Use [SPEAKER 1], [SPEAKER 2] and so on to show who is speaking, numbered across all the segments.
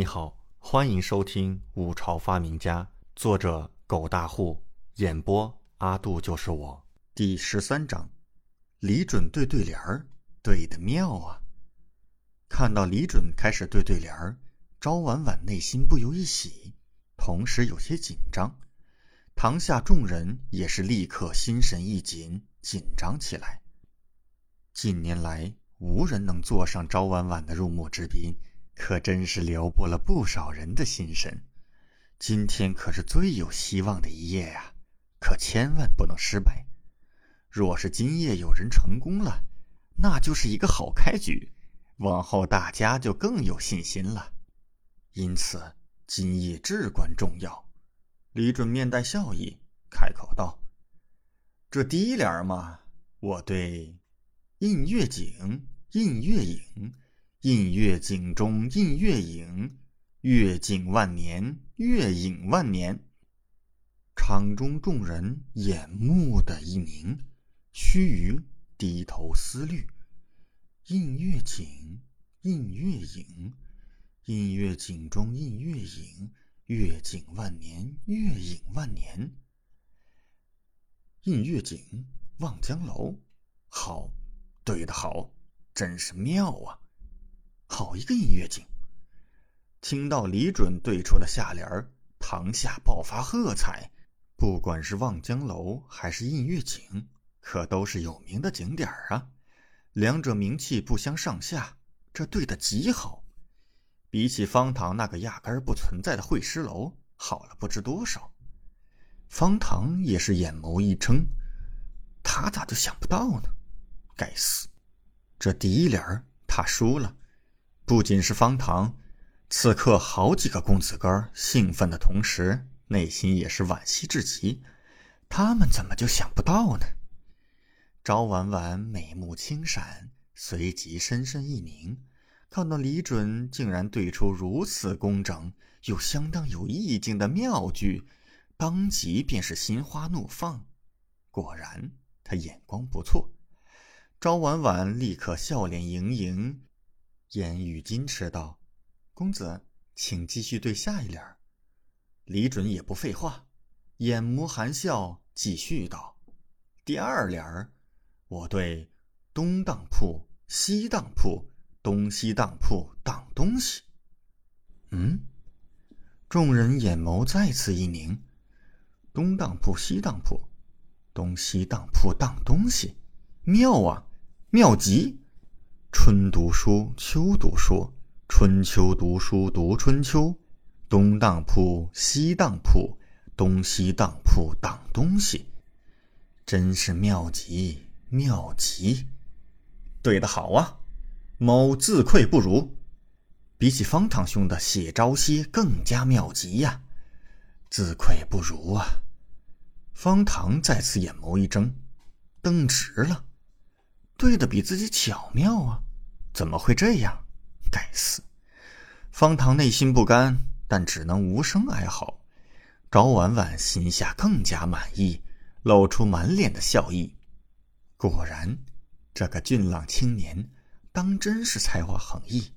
[SPEAKER 1] 你好，欢迎收听《五朝发明家》，作者狗大户，演播阿杜就是我。第十三章，李准对对联儿对的妙啊！看到李准开始对对联儿，赵婉婉内心不由一喜，同时有些紧张。堂下众人也是立刻心神一紧，紧张起来。近年来，无人能坐上赵婉婉的入幕之宾。可真是撩拨了不少人的心神，今天可是最有希望的一夜呀！可千万不能失败。若是今夜有人成功了，那就是一个好开局，往后大家就更有信心了。因此，今夜至关重要。李准面带笑意，开口道：“这第一联嘛，我对‘映月景，映月影’。”映月景中映月影，月景万年，月影万年。场中众人眼目的一凝，须臾低头思虑。映月景，映月影，映月景中映月影，月景万年，月影万年。映月景，望江楼，好，对的好，真是妙啊！好一个映月景！听到李准对出的下联儿，堂下爆发喝彩。不管是望江楼还是映月景，可都是有名的景点儿啊。两者名气不相上下，这对的极好。比起方塘那个压根儿不存在的会师楼，好了不知多少。方塘也是眼眸一睁，他咋就想不到呢？该死，这第一联儿他输了。不仅是方唐，此刻好几个公子哥兴奋的同时，内心也是惋惜至极。他们怎么就想不到呢？赵婉婉美目轻闪，随即深深一凝，看到李准竟然对出如此工整又相当有意境的妙句，当即便是心花怒放。果然，他眼光不错。赵婉婉立刻笑脸盈盈。言语矜持道：“公子，请继续对下一联。”李准也不废话，眼眸含笑，继续道：“第二联儿我对东当铺、西当铺、东西当铺当东西。”嗯，众人眼眸再次一凝：“东当铺、西当铺、东西当铺当东西，妙啊，妙极！”春读书，秋读书，春秋读书读春秋，东当铺，西当铺，东西当铺当东西，真是妙极妙极！对的好啊，某自愧不如，比起方堂兄的写朝夕更加妙极呀，自愧不如啊！方唐再次眼眸一睁，瞪直了。对的比自己巧妙啊！怎么会这样？该死！方唐内心不甘，但只能无声哀嚎。高婉婉心下更加满意，露出满脸的笑意。果然，这个俊朗青年当真是才华横溢，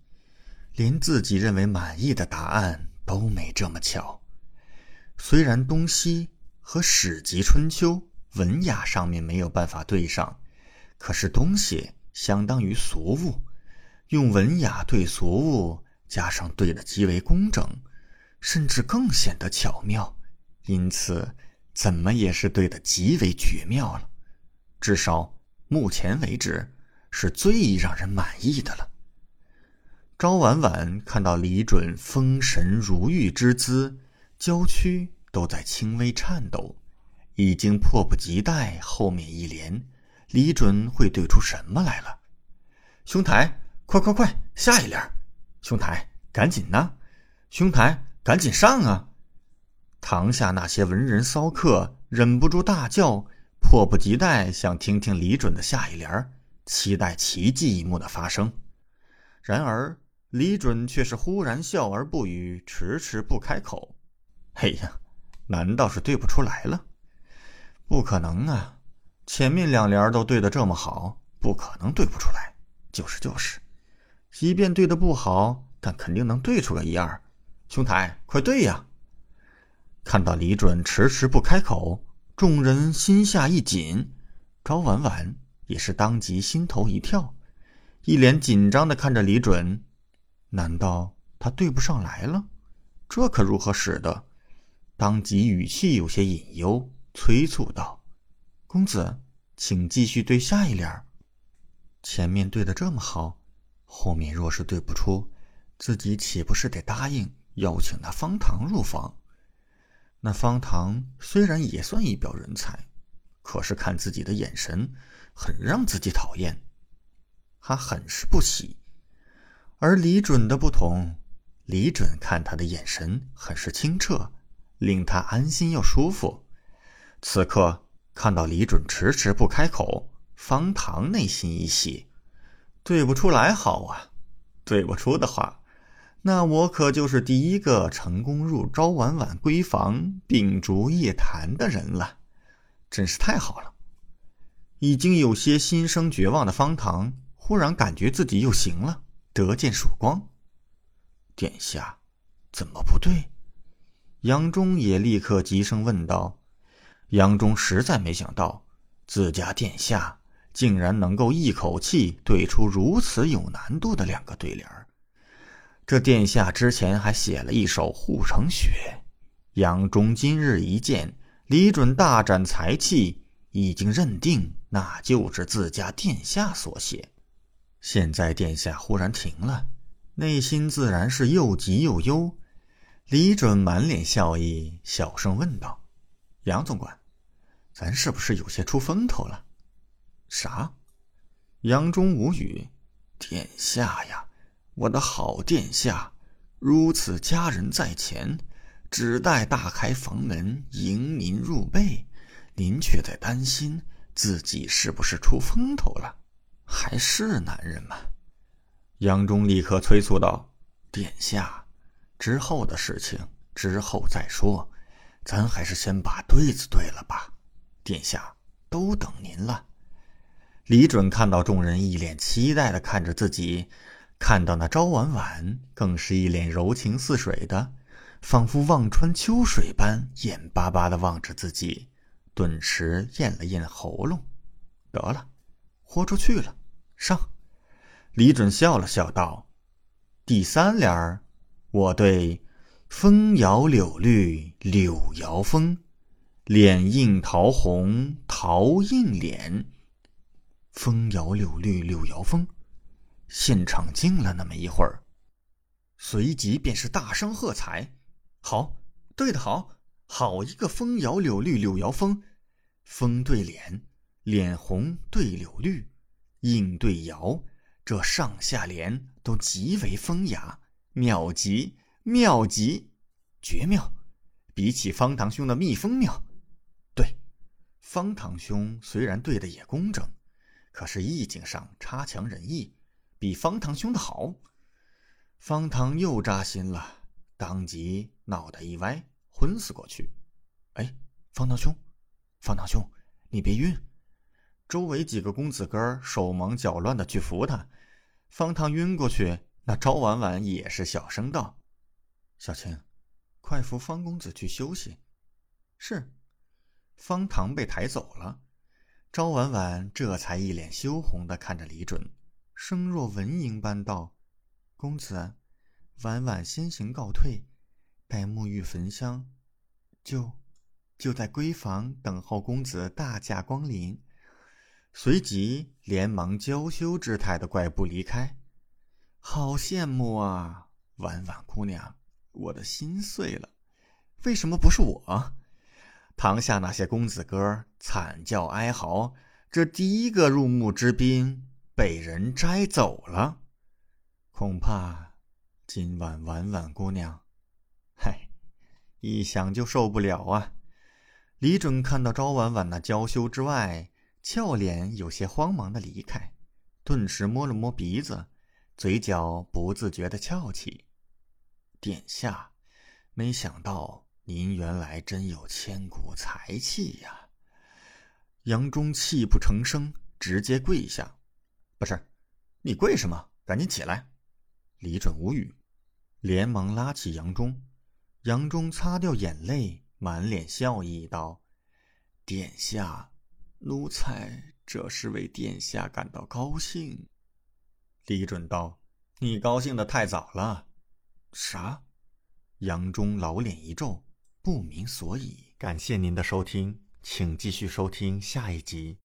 [SPEAKER 1] 连自己认为满意的答案都没这么巧。虽然东西和《史记·春秋》文雅上面没有办法对上。可是东西相当于俗物，用文雅对俗物，加上对的极为工整，甚至更显得巧妙，因此怎么也是对的极为绝妙了。至少目前为止是最让人满意的了。朝婉婉看到李准风神如玉之姿，娇躯都在轻微颤抖，已经迫不及待后面一连。李准会对出什么来了？兄台，快快快，下一联！兄台，赶紧呐！兄台，赶紧上啊！堂下那些文人骚客忍不住大叫，迫不及待想听听李准的下一联，期待奇迹一幕的发生。然而，李准却是忽然笑而不语，迟迟不开口。哎呀，难道是对不出来了？不可能啊！前面两联都对的这么好，不可能对不出来。就是就是，即便对的不好，但肯定能对出个一二，兄台，快对呀！看到李准迟迟不开口，众人心下一紧，赵婉婉也是当即心头一跳，一脸紧张的看着李准。难道他对不上来了？这可如何使得？当即语气有些隐忧，催促道：“公子，请继续对下一联。前面对的这么好，后面若是对不出，自己岂不是得答应？”邀请那方唐入房。那方唐虽然也算一表人才，可是看自己的眼神，很让自己讨厌，他很是不喜。而李准的不同，李准看他的眼神很是清澈，令他安心又舒服。此刻看到李准迟迟不开口，方唐内心一喜，对不出来好啊，对不出的话。那我可就是第一个成功入招婉婉闺房秉烛夜谈的人了，真是太好了！已经有些心生绝望的方唐，忽然感觉自己又行了，得见曙光。殿下，怎么不对？杨忠也立刻急声问道。杨忠实在没想到，自家殿下竟然能够一口气对出如此有难度的两个对联儿。这殿下之前还写了一首《护城雪》，杨忠今日一见李准大展才气，已经认定那就是自家殿下所写。现在殿下忽然停了，内心自然是又急又忧。李准满脸笑意，小声问道：“杨总管，咱是不是有些出风头了？”啥？杨忠无语。殿下呀！我的好殿下，如此佳人在前，只待大开房门迎您入内，您却在担心自己是不是出风头了？还是男人吗？杨忠立刻催促道：“殿下，之后的事情之后再说，咱还是先把对子对了吧。殿下都等您了。”李准看到众人一脸期待的看着自己。看到那朝婉婉，更是一脸柔情似水的，仿佛望穿秋水般，眼巴巴的望着自己，顿时咽了咽喉咙。得了，豁出去了，上！李准笑了笑道：“第三联儿，我对风摇柳绿柳摇风，脸映桃红桃映脸。风摇柳绿柳摇风。”现场静了那么一会儿，随即便是大声喝彩：“好，对的好，好一个风摇柳绿柳摇风，风对脸，脸红对柳绿，映对摇，这上下联都极为风雅，妙极妙极，绝妙！比起方堂兄的蜜蜂妙。对，方堂兄虽然对的也工整，可是意境上差强人意。”比方堂兄的好，方唐又扎心了，当即脑袋一歪，昏死过去。哎，方堂兄，方堂兄，你别晕！周围几个公子哥手忙脚乱的去扶他。方唐晕过去，那赵婉婉也是小声道：“小青，快扶方公子去休息。”是。方唐被抬走了，赵婉婉这才一脸羞红的看着李准。声若蚊蝇般道：“公子，婉婉先行告退，待沐浴焚香，就就在闺房等候公子大驾光临。”随即连忙娇羞之态的怪步离开。好羡慕啊，婉婉姑娘，我的心碎了。为什么不是我？堂下那些公子哥惨叫哀嚎，这第一个入幕之宾。被人摘走了，恐怕今晚婉婉姑娘，嗨，一想就受不了啊！李准看到朝婉婉那娇羞之外，俏脸有些慌忙的离开，顿时摸了摸鼻子，嘴角不自觉的翘起。殿下，没想到您原来真有千古才气呀！杨忠泣不成声，直接跪下。不是，你跪什么？赶紧起来！李准无语，连忙拉起杨忠，杨忠擦掉眼泪，满脸笑意道：“殿下，奴才这是为殿下感到高兴。”李准道：“你高兴的太早了。”啥？杨忠老脸一皱，不明所以。感谢您的收听，请继续收听下一集。